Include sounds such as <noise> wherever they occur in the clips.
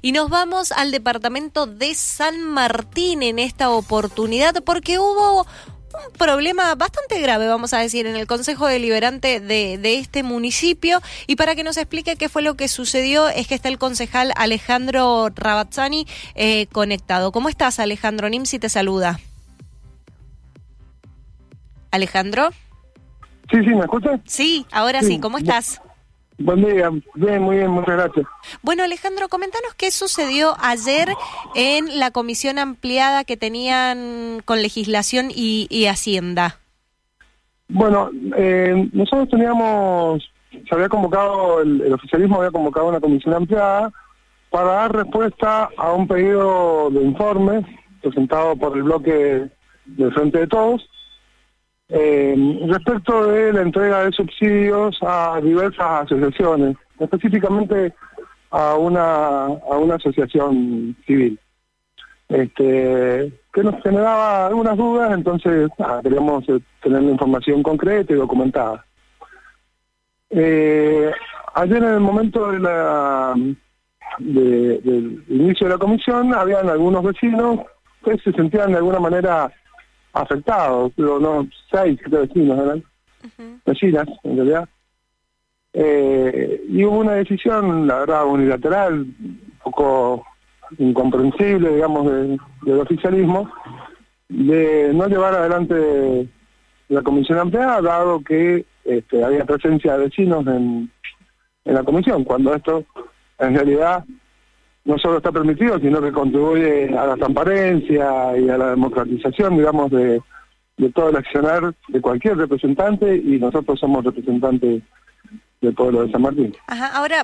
Y nos vamos al departamento de San Martín en esta oportunidad porque hubo un problema bastante grave, vamos a decir, en el Consejo Deliberante de, de, este municipio. Y para que nos explique qué fue lo que sucedió, es que está el concejal Alejandro Rabazzani eh, conectado. ¿Cómo estás, Alejandro? Nimsi te saluda. Alejandro. Sí, sí, ¿me escuchas? Sí, ahora sí, sí. ¿cómo estás? Buen día, bien, muy bien, muchas gracias. Bueno, Alejandro, comentanos qué sucedió ayer en la comisión ampliada que tenían con legislación y, y Hacienda. Bueno, eh, nosotros teníamos, se había convocado, el, el, oficialismo había convocado una comisión ampliada para dar respuesta a un pedido de informe presentado por el bloque del Frente de Todos, eh, respecto de la entrega de subsidios a diversas asociaciones, específicamente a una a una asociación civil, este que nos generaba algunas dudas, entonces queríamos tener la información concreta y documentada. Eh, ayer en el momento del inicio de la comisión habían algunos vecinos que se sentían de alguna manera afectados, no, seis vecinos eran, uh -huh. vecinas en realidad. Eh, y hubo una decisión, la verdad, unilateral, un poco incomprensible, digamos, de, del oficialismo, de no llevar adelante la comisión ampliada, dado que este, había presencia de vecinos en, en la comisión, cuando esto en realidad no solo está permitido, sino que contribuye a la transparencia y a la democratización, digamos, de, de todo el accionar de cualquier representante y nosotros somos representantes del pueblo de San Martín. Ajá, ahora,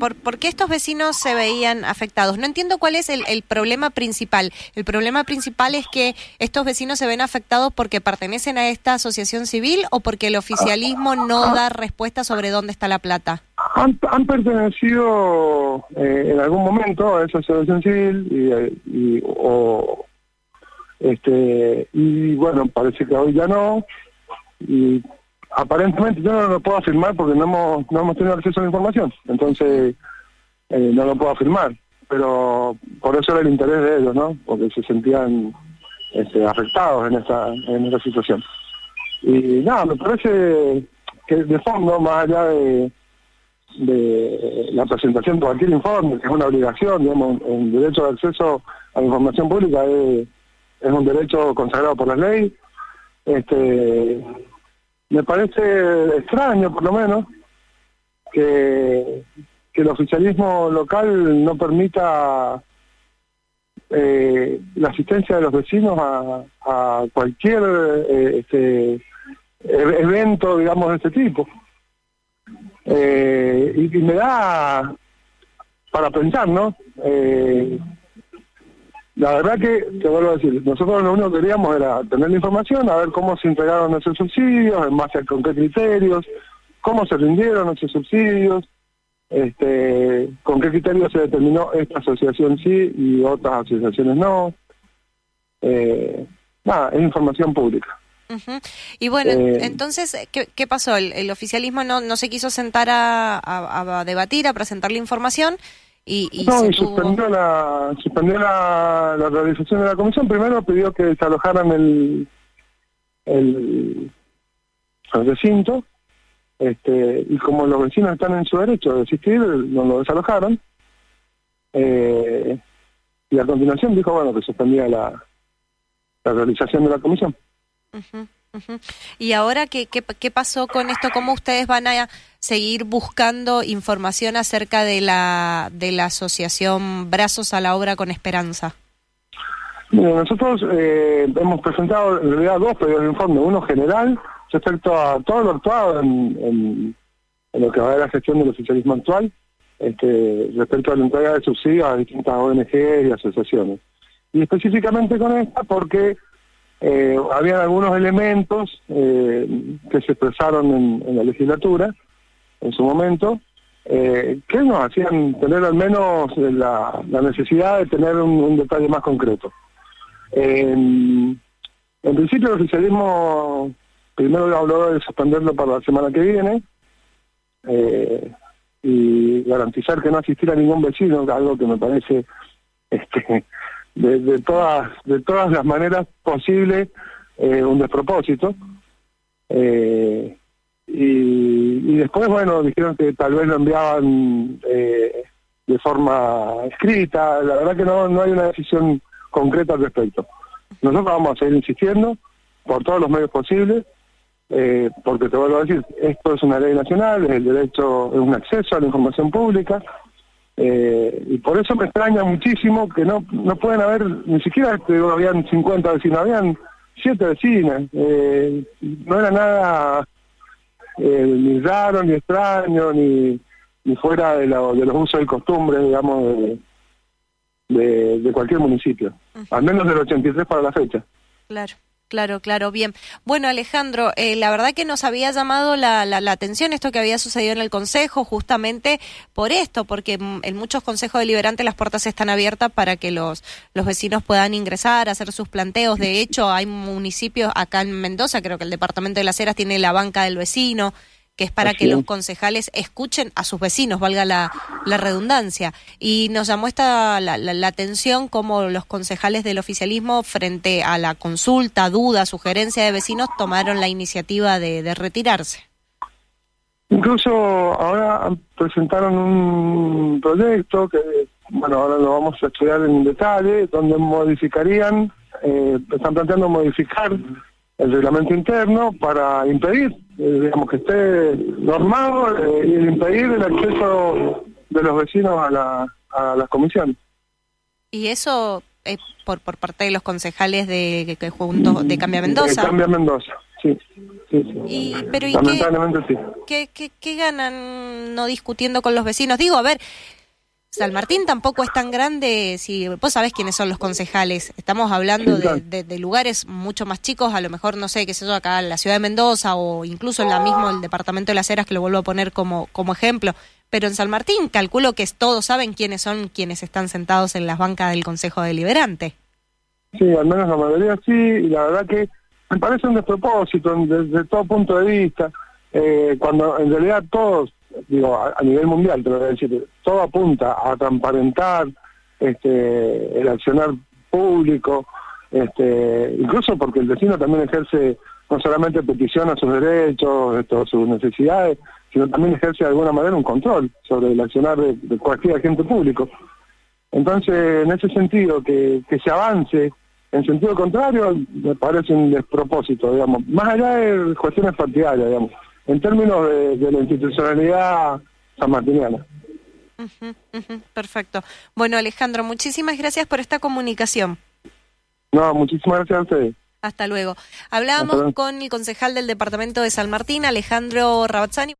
¿por, ¿por qué estos vecinos se veían afectados? No entiendo cuál es el, el, problema principal. El problema principal es que estos vecinos se ven afectados porque pertenecen a esta asociación civil o porque el oficialismo no Ah. da respuesta sobre dónde está la plata. Han, han pertenecido eh, en algún momento a esa asociación civil y, y o este y bueno parece que hoy ya no. Y aparentemente yo no lo puedo afirmar porque no hemos no hemos tenido acceso a la información. Entonces eh, no lo puedo afirmar. Pero por eso era el interés de ellos no porque se sentían este, afectados en esta en esta situación. Y nada me parece que de fondo más allá de de la presentación de cualquier informe, que es una obligación, digamos, el derecho de acceso a la información pública es, es un derecho consagrado por la ley. Este, me parece extraño, por lo menos, que, que el oficialismo local no permita eh, la asistencia de los vecinos a, a cualquier eh, este, e-, evento, digamos, de este tipo. Eh, y, y, me da para pensar, ¿no? Eh, la verdad que, te vuelvo a decir, nosotros lo único que queríamos era tener la información, a ver cómo se entregaron esos subsidios, en base a con qué criterios, cómo se rindieron esos subsidios, este, con qué criterios se determinó esta asociación sí y otras asociaciones no. Eh, nada, es información pública. Uh -huh. Y bueno, eh, entonces, ¿qué, ¿qué, pasó? El, el oficialismo no, no, se quiso sentar a, a, a, debatir, a presentar la información y, y no, se y suspendió, la, suspendió la, la, realización de la comisión. Primero pidió que desalojaran el, el, el recinto este, y como los vecinos están en su derecho de asistir, no lo desalojaron. Eh, y a continuación dijo, bueno, que suspendía la, la realización de la comisión. ¿Y ahora qué, qué, pasó con esto? ¿Cómo ustedes van a seguir buscando información acerca de la, de la asociación Brazos a la Obra con Esperanza? Mira, nosotros eh, hemos presentado en realidad dos pedidos de informe, uno general respecto a todo lo actuado en, en, en lo que va a la gestión del oficialismo actual, este, respecto a la entrega de subsidios a distintas ONG y asociaciones. Y específicamente con esta porque eh, había algunos elementos eh, que se expresaron en, la legislatura en su momento eh, que nos hacían tener al menos la, necesidad de tener un, un, detalle más concreto. en principio el oficialismo primero habló de suspenderlo para la semana que viene eh, y garantizar que no asistiera ningún vecino, algo que me parece <laughs> este, de, todas de todas las maneras posibles eh, un despropósito. Eh, y, después, bueno, dijeron que tal vez lo enviaban eh, de forma escrita. La verdad que no, no hay una decisión concreta al respecto. Nosotros vamos a seguir insistiendo por todos los medios posibles, porque te vuelvo a decir, esto es una ley nacional, es el derecho, es un acceso a la información pública, eh, y por eso me extraña muchísimo que no no pueden haber, ni siquiera este, habían 50 vecinos, habían siete vecinas, eh, no era nada ni raro, ni extraño, ni, ni fuera de, de los usos y costumbres, digamos, de, de, cualquier municipio, al menos del 83 para la fecha. Claro. Claro, claro, bien. Bueno, Alejandro, eh, la verdad que nos había llamado la, la, atención esto que había sucedido en el Consejo, justamente por esto, porque en muchos consejos deliberantes las puertas están abiertas para que los, los vecinos puedan ingresar, hacer sus planteos. De hecho, hay municipios acá en Mendoza, creo que el departamento de las Heras tiene la banca del vecino que es para que los concejales escuchen a sus vecinos, valga la, redundancia. Y nos llamó esta la, la, atención cómo los concejales del oficialismo, frente a la consulta, duda, sugerencia de vecinos, tomaron la iniciativa de, retirarse. Incluso ahora presentaron un proyecto que, bueno, ahora lo vamos a estudiar en detalle, donde modificarían, eh, están planteando modificar el reglamento interno para impedir, eh, digamos, que esté normado eh, y impedir el acceso de los vecinos a, la, a las comisiones. ¿Y eso es por, por parte de los concejales de, que juntos de Cambia Mendoza? De Cambia Mendoza, sí. sí, sí. Y, pero ¿y Lamentablemente sí. ¿qué, qué ganan no discutiendo con los vecinos? Digo, a ver, San Martín tampoco es tan grande, si vos sabés quiénes son los concejales, estamos hablando de, lugares mucho más chicos, a lo mejor, no sé, qué sé yo, acá en la ciudad de Mendoza o incluso en la misma el departamento de las Heras, que lo vuelvo a poner como, como ejemplo, pero en San Martín calculo que todos saben quiénes son quienes están sentados en las bancas del Consejo Deliberante. Sí, al menos la mayoría sí, y la verdad que me parece un despropósito desde todo punto de vista, eh, cuando en realidad todos digo, a, nivel mundial, te decir, todo apunta a transparentar este, el accionar público, este, incluso porque el vecino también ejerce no solamente petición a sus derechos, sus necesidades, sino también ejerce de alguna manera un control sobre el accionar de, cualquier agente público. Entonces, en ese sentido, que, que se avance en sentido contrario, me parece un despropósito, digamos, más allá de cuestiones partidarias, digamos en términos de, la institucionalidad sanmartiniana. perfecto. Bueno, Alejandro, muchísimas gracias por esta comunicación. No, muchísimas gracias a ustedes. Hasta luego. Hablábamos con el concejal del departamento de San Martín, Alejandro Rabazzani.